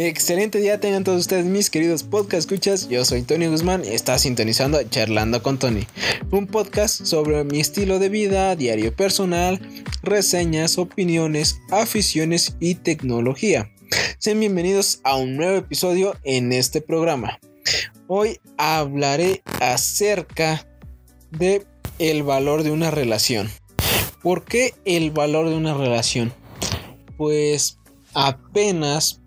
Excelente día tengan todos ustedes mis queridos podcast escuchas. Yo soy Tony Guzmán y está sintonizando Charlando con Tony, un podcast sobre mi estilo de vida, diario personal, reseñas, opiniones, aficiones y tecnología. Sean bienvenidos a un nuevo episodio en este programa. Hoy hablaré acerca de el valor de una relación. ¿Por qué el valor de una relación? Pues apenas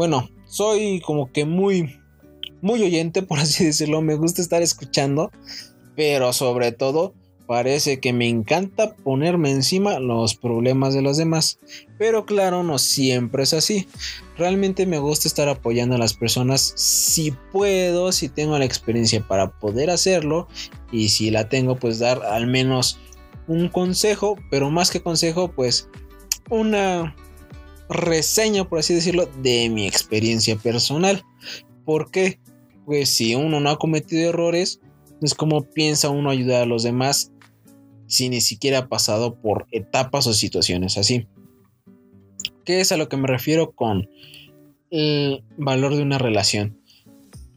bueno, soy como que muy, muy oyente, por así decirlo. Me gusta estar escuchando, pero sobre todo parece que me encanta ponerme encima los problemas de los demás. Pero claro, no siempre es así. Realmente me gusta estar apoyando a las personas si puedo, si tengo la experiencia para poder hacerlo. Y si la tengo, pues dar al menos un consejo, pero más que consejo, pues una reseña, por así decirlo, de mi experiencia personal. ¿Por qué? Pues si uno no ha cometido errores, es como piensa uno ayudar a los demás si ni siquiera ha pasado por etapas o situaciones así. ¿Qué es a lo que me refiero con el valor de una relación?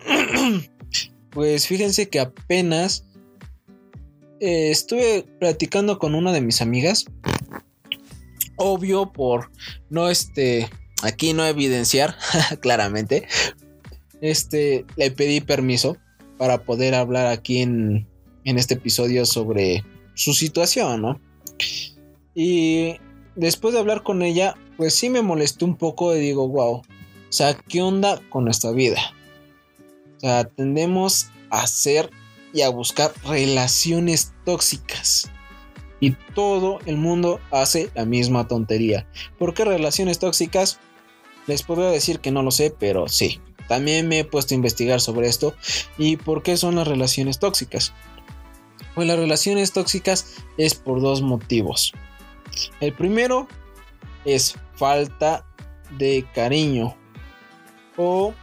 pues fíjense que apenas eh, estuve platicando con una de mis amigas obvio por no este aquí no evidenciar claramente. Este le pedí permiso para poder hablar aquí en, en este episodio sobre su situación no y después de hablar con ella pues sí me molestó un poco y digo wow o sea qué onda con nuestra vida o sea tendemos a hacer y a buscar relaciones tóxicas y todo el mundo hace la misma tontería. ¿Por qué relaciones tóxicas? Les podría decir que no lo sé, pero sí. También me he puesto a investigar sobre esto y por qué son las relaciones tóxicas. Pues las relaciones tóxicas es por dos motivos. El primero es falta de cariño o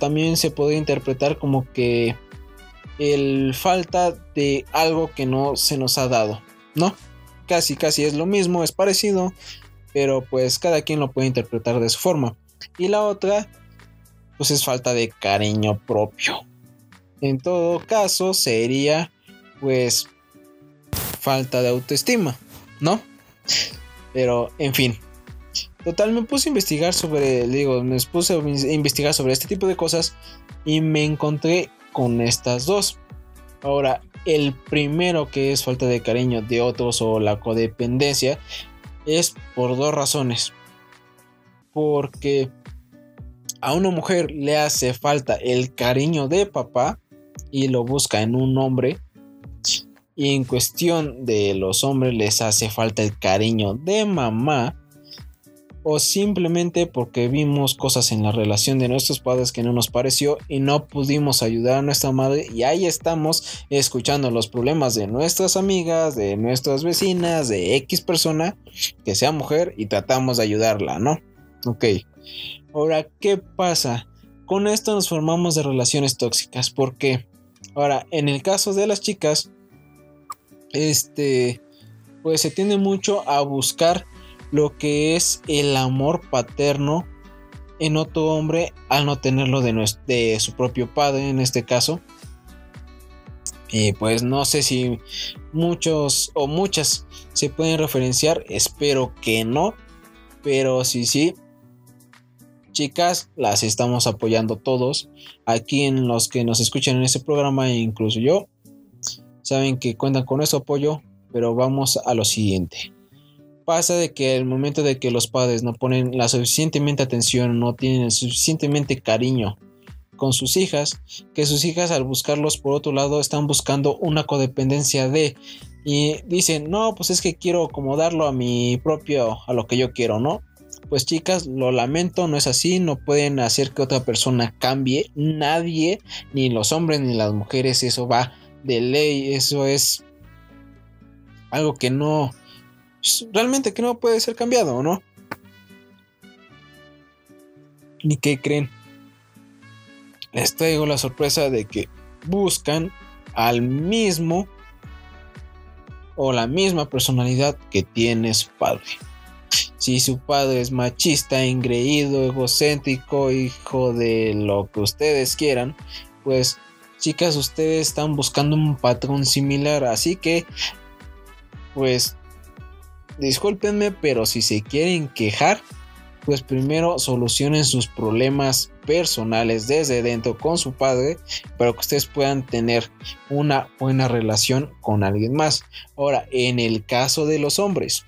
también se puede interpretar como que el falta de algo que no se nos ha dado, ¿no? Casi, casi es lo mismo, es parecido, pero pues cada quien lo puede interpretar de su forma. Y la otra, pues es falta de cariño propio. En todo caso, sería pues falta de autoestima, ¿no? Pero, en fin. Total, me puse a investigar sobre, digo, me puse a investigar sobre este tipo de cosas y me encontré con estas dos. Ahora, el primero que es falta de cariño de otros o la codependencia es por dos razones. Porque a una mujer le hace falta el cariño de papá y lo busca en un hombre. Y en cuestión de los hombres les hace falta el cariño de mamá o simplemente porque vimos cosas en la relación de nuestros padres que no nos pareció y no pudimos ayudar a nuestra madre y ahí estamos escuchando los problemas de nuestras amigas, de nuestras vecinas, de X persona que sea mujer y tratamos de ayudarla, ¿no? Ok. Ahora, ¿qué pasa? Con esto nos formamos de relaciones tóxicas. ¿Por qué? Ahora, en el caso de las chicas, este, pues se tiende mucho a buscar lo que es el amor paterno en otro hombre al no tenerlo de, de su propio padre en este caso. Y pues no sé si muchos o muchas se pueden referenciar, espero que no, pero si sí, chicas, las estamos apoyando todos. Aquí en los que nos escuchan en este programa, incluso yo, saben que cuentan con nuestro apoyo, pero vamos a lo siguiente pasa de que el momento de que los padres no ponen la suficientemente atención, no tienen suficientemente cariño con sus hijas, que sus hijas al buscarlos por otro lado están buscando una codependencia de y dicen, "No, pues es que quiero acomodarlo a mi propio a lo que yo quiero, ¿no?" Pues chicas, lo lamento, no es así, no pueden hacer que otra persona cambie, nadie, ni los hombres ni las mujeres, eso va de ley, eso es algo que no realmente que no puede ser cambiado, ¿o no? ¿Y qué creen? Les traigo la sorpresa de que buscan al mismo o la misma personalidad que tiene su padre. Si su padre es machista, engreído, egocéntrico, hijo de lo que ustedes quieran, pues chicas, ustedes están buscando un patrón similar. Así que, pues, discúlpenme, pero si se quieren quejar, pues primero solucionen sus problemas personales desde dentro con su padre para que ustedes puedan tener una buena relación con alguien más. Ahora, en el caso de los hombres,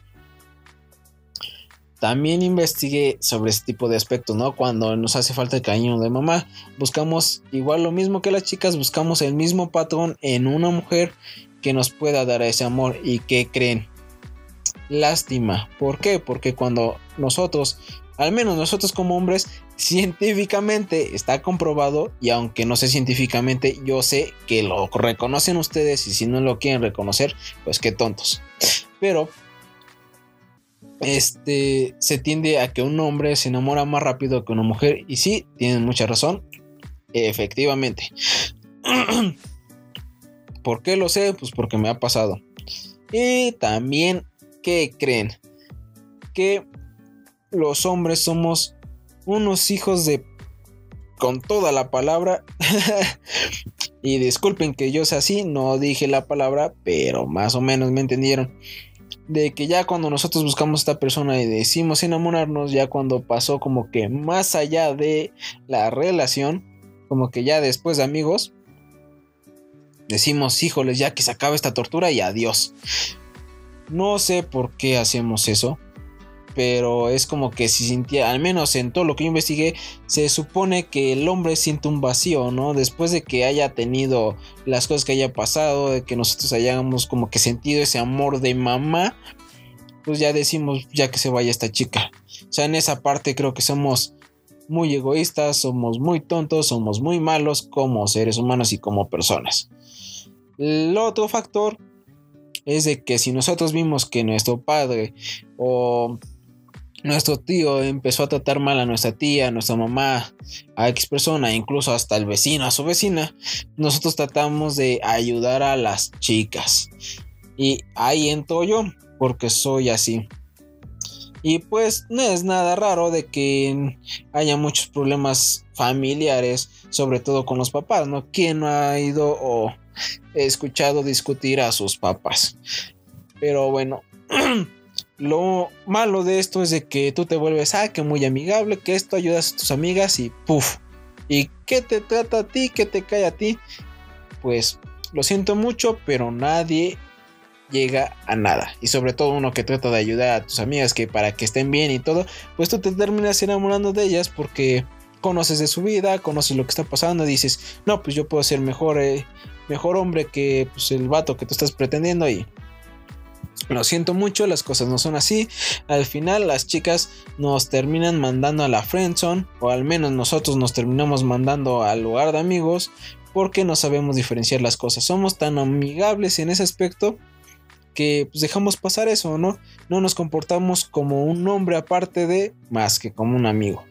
también investigué sobre este tipo de aspectos, ¿no? Cuando nos hace falta el cariño de mamá, buscamos igual lo mismo que las chicas, buscamos el mismo patrón en una mujer que nos pueda dar ese amor y que creen. Lástima. ¿Por qué? Porque cuando nosotros al menos nosotros como hombres, científicamente está comprobado y aunque no sé científicamente, yo sé que lo reconocen ustedes y si no lo quieren reconocer, pues qué tontos. Pero este se tiende a que un hombre se enamora más rápido que una mujer y sí, tienen mucha razón. Efectivamente. ¿Por qué lo sé? Pues porque me ha pasado. Y también, ¿qué creen? Que los hombres somos unos hijos de... con toda la palabra. y disculpen que yo sea así, no dije la palabra, pero más o menos me entendieron. De que ya cuando nosotros buscamos a esta persona y decimos enamorarnos, ya cuando pasó como que más allá de la relación, como que ya después de amigos, decimos, híjoles, ya que se acaba esta tortura y adiós. No sé por qué hacemos eso pero es como que si sintiera, al menos en todo lo que yo investigué, se supone que el hombre siente un vacío, ¿no? Después de que haya tenido las cosas que haya pasado, de que nosotros hayamos como que sentido ese amor de mamá, pues ya decimos, ya que se vaya esta chica. O sea, en esa parte creo que somos muy egoístas, somos muy tontos, somos muy malos como seres humanos y como personas. El otro factor es de que si nosotros vimos que nuestro padre o nuestro tío empezó a tratar mal a nuestra tía, a nuestra mamá, a X persona, incluso hasta el vecino, a su vecina, nosotros tratamos de ayudar a las chicas. Y ahí entro yo, porque soy así. Y pues no es nada raro de que haya muchos problemas familiares, sobre todo con los papás, ¿no? ¿Quién no ha ido o escuchado discutir a sus papás? Pero bueno. Lo malo de esto es de que tú te vuelves, ah, que muy amigable, que esto ayudas a tus amigas y puff. ¿Y qué te trata a ti? ¿Qué te cae a ti? Pues lo siento mucho, pero nadie llega a nada. Y sobre todo uno que trata de ayudar a tus amigas que para que estén bien y todo, pues tú te terminas enamorando de ellas porque conoces de su vida, conoces lo que está pasando, dices, no, pues yo puedo ser mejor, eh, mejor hombre que pues, el vato que tú estás pretendiendo y lo siento mucho, las cosas no son así. Al final las chicas nos terminan mandando a la friendzone o al menos nosotros nos terminamos mandando al lugar de amigos porque no sabemos diferenciar las cosas. Somos tan amigables en ese aspecto que pues, dejamos pasar eso, ¿no? No nos comportamos como un hombre aparte de más que como un amigo.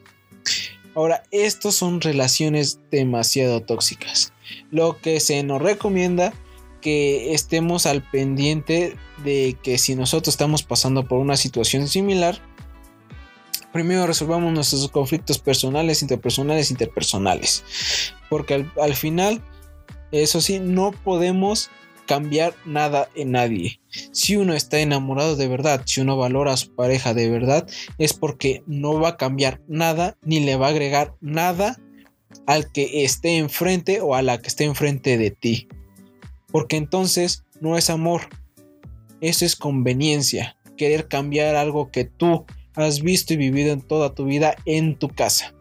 Ahora, estos son relaciones demasiado tóxicas. Lo que se nos recomienda que estemos al pendiente de que si nosotros estamos pasando por una situación similar, primero resolvamos nuestros conflictos personales, interpersonales, interpersonales. Porque al, final, eso sí, no podemos cambiar nada en nadie. Si uno está enamorado de verdad, si uno valora a su pareja de verdad, es porque no va a cambiar nada ni le va a agregar nada al que esté enfrente o a la que esté enfrente de ti porque entonces no es amor, eso es conveniencia, querer cambiar algo que tú has visto y vivido en toda tu vida en tu casa.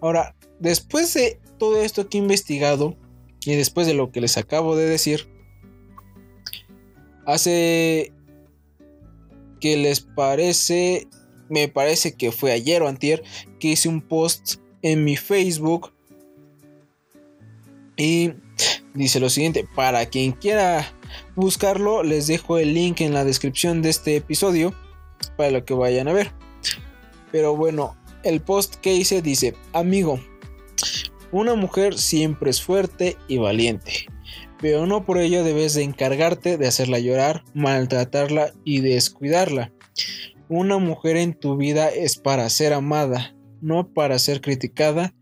Ahora, después de todo esto que he investigado y después de lo que les acabo de decir, hace que les parece, me parece que fue ayer o antier, que hice un post en mi Facebook y dice lo siguiente, para quien quiera buscarlo, les dejo el link en la descripción de este episodio para lo que vayan a ver. Pero bueno, el post que hice dice, amigo, una mujer siempre es fuerte y valiente, pero no por ello debes de encargarte de hacerla llorar, maltratarla y descuidarla. Una mujer en tu vida es para ser amada, no para ser criticada.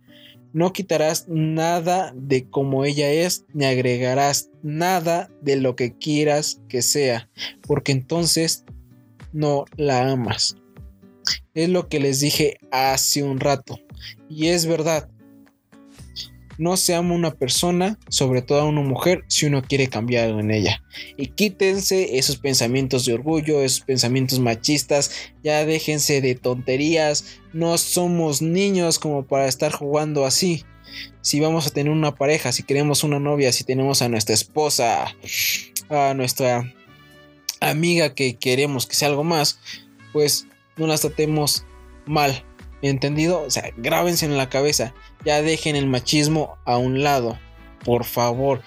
No quitarás nada de como ella es, ni agregarás nada de lo que quieras que sea, porque entonces no la amas. Es lo que les dije hace un rato. Y es verdad. No se ama una persona, sobre todo a una mujer, si uno quiere cambiar algo en ella. Y quítense esos pensamientos de orgullo, esos pensamientos machistas. Ya déjense de tonterías. No somos niños como para estar jugando así. Si vamos a tener una pareja, si queremos una novia, si tenemos a nuestra esposa, a nuestra amiga que queremos que sea algo más, pues no las tratemos mal. ¿Entendido? O sea, grábense en la cabeza. Ya dejen el machismo a un lado. Por favor.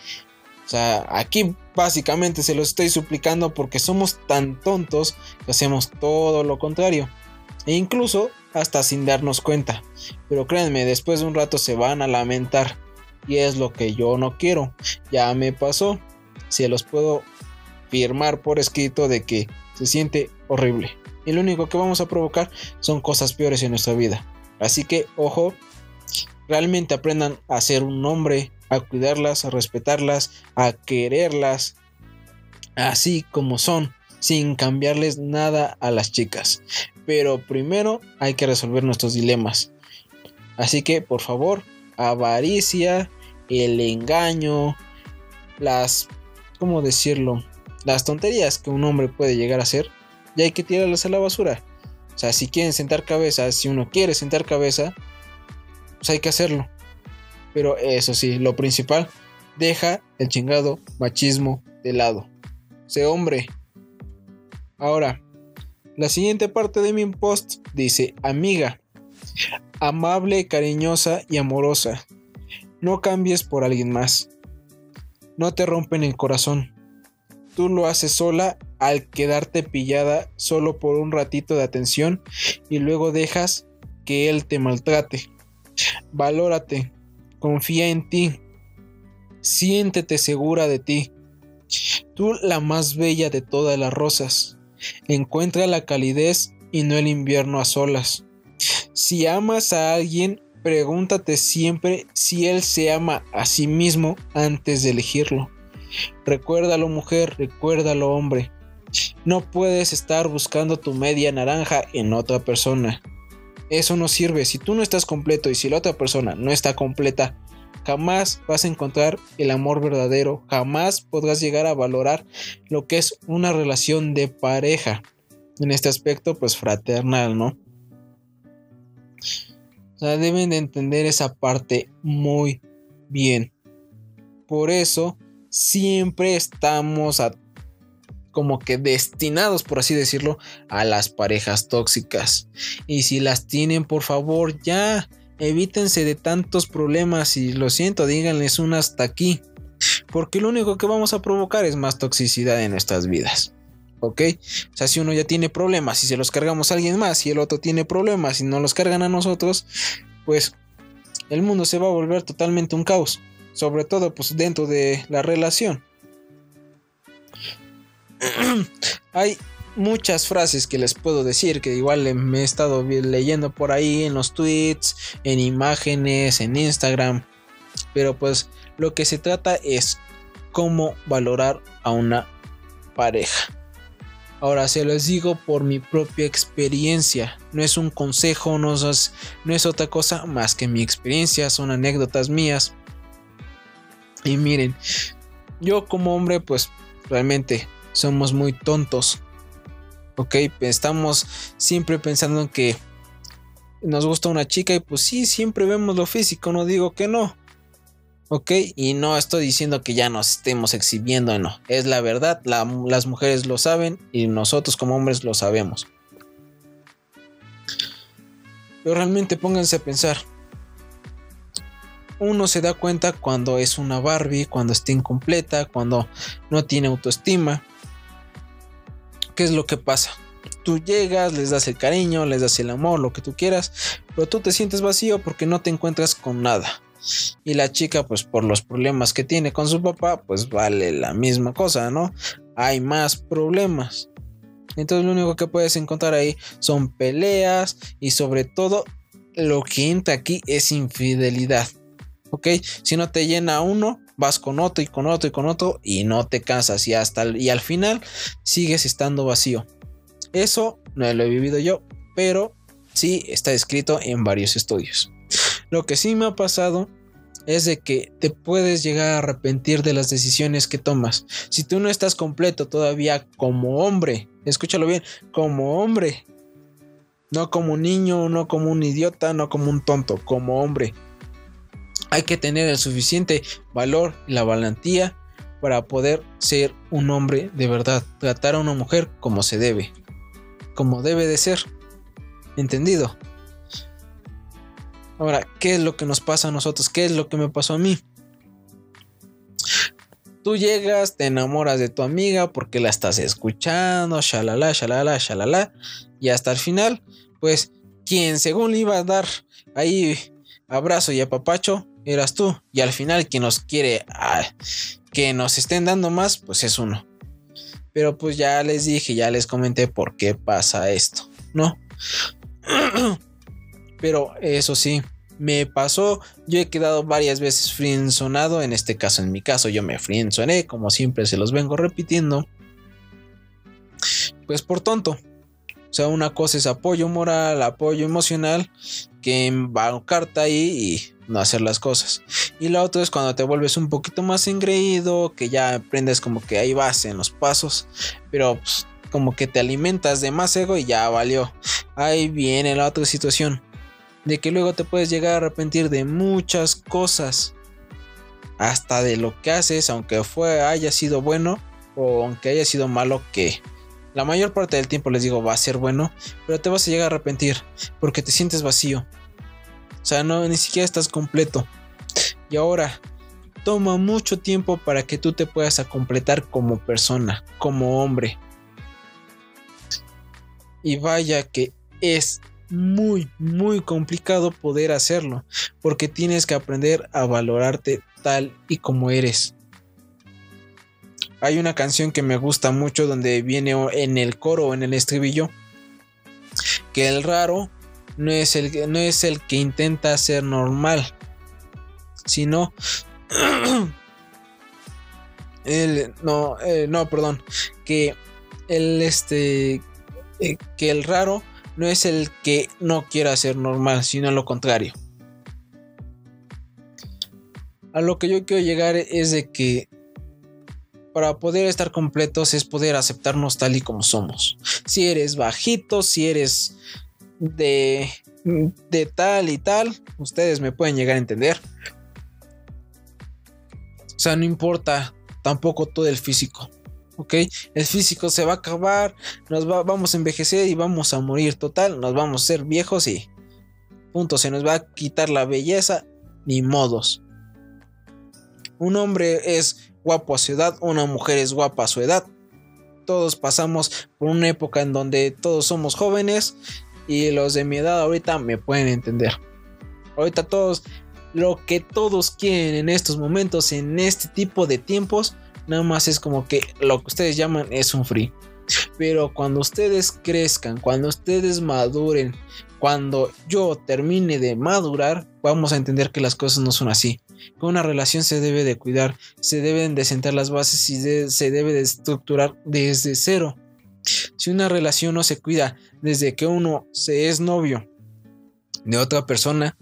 O sea, aquí básicamente se lo estoy suplicando porque somos tan tontos que hacemos todo lo contrario. E incluso hasta sin darnos cuenta. Pero créanme, después de un rato se van a lamentar. Y es lo que yo no quiero. Ya me pasó. Se los puedo firmar por escrito de que se siente horrible. Y lo único que vamos a provocar son cosas peores en nuestra vida. Así que, ojo, realmente aprendan a ser un hombre, a cuidarlas, a respetarlas, a quererlas, así como son, sin cambiarles nada a las chicas. Pero primero hay que resolver nuestros dilemas. Así que, por favor, avaricia, el engaño, las, ¿cómo decirlo? las tonterías que un hombre puede llegar a hacer, ya hay que tirarlas a la basura. O sea, si quieren sentar cabeza, si uno quiere sentar cabeza, pues hay que hacerlo. Pero eso sí, lo principal, deja el chingado machismo de lado. Sé hombre. Ahora, la siguiente parte de mi post dice, amiga, amable, cariñosa y amorosa. No cambies por alguien más. No te rompen el corazón tú lo haces sola al quedarte pillada solo por un ratito de atención y luego dejas que él te maltrate. Valórate, confía en ti, siéntete segura de ti. Tú la más bella de todas las rosas. Encuentra la calidez y no el invierno a solas. Si amas a alguien, pregúntate siempre si él se ama a sí mismo antes de elegirlo. Recuérdalo mujer, recuérdalo hombre. No puedes estar buscando tu media naranja en otra persona. Eso no sirve. Si tú no estás completo y si la otra persona no está completa, jamás vas a encontrar el amor verdadero. Jamás podrás llegar a valorar lo que es una relación de pareja. En este aspecto, pues fraternal, ¿no? O sea, deben de entender esa parte muy bien. Por eso siempre estamos como que destinados, por así decirlo, a las parejas tóxicas. Y si las tienen, por favor, ya evítense de tantos problemas y lo siento, díganles un hasta aquí. Porque lo único que vamos a provocar es más toxicidad en nuestras vidas. ¿Ok? O sea, si uno ya tiene problemas y se los cargamos a alguien más y el otro tiene problemas y no los cargan a nosotros, pues el mundo se va a volver totalmente un caos sobre todo pues dentro de la relación. Hay muchas frases que les puedo decir que igual me he estado leyendo por ahí en los tweets, en imágenes, en Instagram, pero pues lo que se trata es cómo valorar a una pareja. Ahora se los digo por mi propia experiencia. No es un consejo, no es, no es otra cosa más que mi experiencia, son anécdotas mías. Y miren, yo como hombre, pues realmente somos muy tontos. Ok, estamos siempre pensando en que nos gusta una chica y pues sí, siempre vemos lo físico, no digo que no. Ok, y no estoy diciendo que ya nos estemos exhibiendo, no. Es la verdad, las mujeres lo saben y nosotros como hombres lo sabemos. Pero realmente pónganse a pensar, uno se da cuenta cuando es una Barbie, cuando está incompleta, cuando no tiene autoestima. ¿Qué es lo que pasa? Tú llegas, les das el cariño, les das el amor, lo que tú quieras, pero tú te sientes vacío porque no te encuentras con nada. Y la chica, pues por los problemas que tiene con su papá, pues vale la misma cosa, ¿no? Hay más problemas. Entonces lo único que puedes encontrar ahí son peleas y sobre todo lo que entra aquí es infidelidad. ¿Ok? Si no te llena uno, vas con otro y con otro y con otro y no te cansas y hasta y al final sigues estando vacío. Eso no lo he vivido yo, pero sí está escrito en varios estudios. Lo que sí me ha pasado es de que te puedes llegar a arrepentir de las decisiones que tomas. Si tú no estás completo todavía como hombre, escúchalo bien, como hombre, no como un niño, no como un idiota, no como un tonto, como hombre. Hay que tener el suficiente valor y la valentía para poder ser un hombre de verdad, tratar a una mujer como se debe, como debe de ser. ¿Entendido? Ahora, ¿qué es lo que nos pasa a nosotros? ¿Qué es lo que me pasó a mí? Tú llegas, te enamoras de tu amiga porque la estás escuchando, shalala, shalala, shalala, y hasta el final, pues, quien según le iba a dar ahí abrazo y apapacho, eras tú, y al final quien nos quiere que nos estén dando más, pues es uno. Pero pues ya les dije, ya les comenté por qué pasa esto, ¿no? Pero eso sí, me pasó, yo he quedado varias veces frienzonado, en este caso, en mi caso, yo me frienzoné, como siempre se los vengo repitiendo. Pues por tonto. O sea, una cosa es apoyo moral, apoyo emocional, que carta ahí y no hacer las cosas. Y la otra es cuando te vuelves un poquito más engreído, que ya aprendes como que ahí vas en los pasos, pero pues, como que te alimentas de más ego y ya valió. Ahí viene la otra situación de que luego te puedes llegar a arrepentir de muchas cosas, hasta de lo que haces, aunque fue haya sido bueno o aunque haya sido malo que la mayor parte del tiempo les digo va a ser bueno, pero te vas a llegar a arrepentir porque te sientes vacío. O sea, no ni siquiera estás completo. Y ahora toma mucho tiempo para que tú te puedas completar como persona, como hombre. Y vaya que es muy, muy complicado poder hacerlo, porque tienes que aprender a valorarte tal y como eres. Hay una canción que me gusta mucho donde viene en el coro en el estribillo que el raro no es el, no es el que intenta ser normal, sino el, no, eh, no, perdón, que el este eh, que el raro no es el que no quiera ser normal, sino lo contrario. A lo que yo quiero llegar es de que para poder estar completos es poder aceptarnos tal y como somos. Si eres bajito, si eres de, de tal y tal, ustedes me pueden llegar a entender. O sea, no importa tampoco todo el físico. ¿ok? El físico se va a acabar, nos vamos a envejecer y vamos a morir total, nos vamos a ser viejos y punto, se nos va a quitar la belleza ni modos. Un hombre es guapo a su edad, una mujer es guapa a su edad. Todos pasamos por una época en donde todos somos jóvenes y los de mi edad ahorita me pueden entender. Ahorita todos, lo que todos quieren en estos momentos, en este tipo de tiempos, Nada más es como que lo que ustedes llaman es un free. Pero cuando ustedes crezcan, cuando ustedes maduren, cuando yo termine de madurar, vamos a entender que las cosas no son así. Que una relación se debe de cuidar, se deben de sentar las bases y se debe de estructurar desde cero. Si una relación no se cuida desde que uno se es novio de otra persona,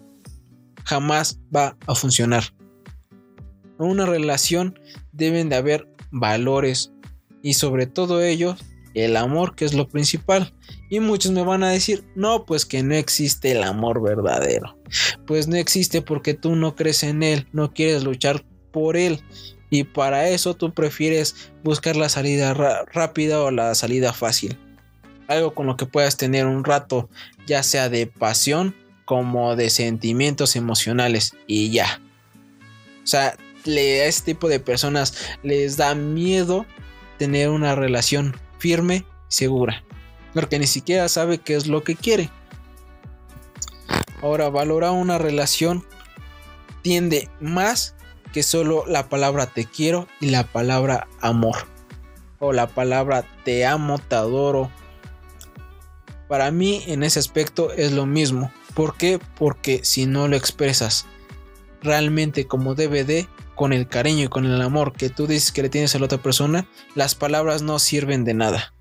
jamás va a funcionar. Una relación deben de haber valores y sobre todo ello el amor que es lo principal. Y muchos me van a decir, no, pues que no existe el amor verdadero. Pues no existe porque tú no crees en él, no quieres luchar por él. Y para eso tú prefieres buscar la salida rápida o la salida fácil. Algo con lo que puedas tener un rato, ya sea de pasión como de sentimientos emocionales. Y ya. O sea, a este tipo de personas les da miedo tener una relación firme y segura. Porque ni siquiera sabe qué es lo que quiere. Ahora, valorar una relación tiende más que solo la palabra te quiero y la palabra amor. O la palabra te amo, te adoro Para mí en ese aspecto es lo mismo. ¿Por qué? Porque si no lo expresas realmente como debe de, con el cariño y con el amor que tú dices que le tienes a la otra persona, las palabras no sirven de nada.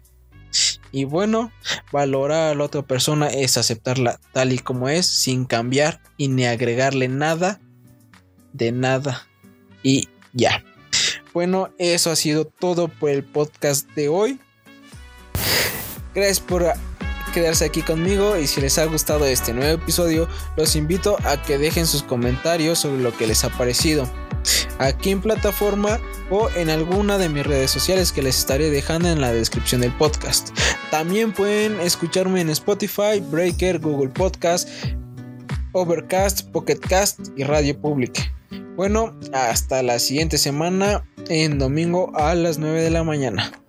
Y bueno, valorar a la otra persona es aceptarla tal y como es, sin cambiar y ni agregarle nada de nada. Y ya. Bueno, eso ha sido todo por el podcast de hoy. Gracias por quedarse aquí conmigo y si les ha gustado este nuevo episodio, los invito a que dejen sus comentarios sobre lo que les ha parecido aquí en plataforma o en alguna de mis redes sociales que les estaré dejando en la descripción del podcast. También pueden escucharme en Spotify, Breaker, Google Podcast, Overcast, Pocketcast y Radio Public. Bueno, hasta la siguiente semana en domingo a las 9 de la mañana.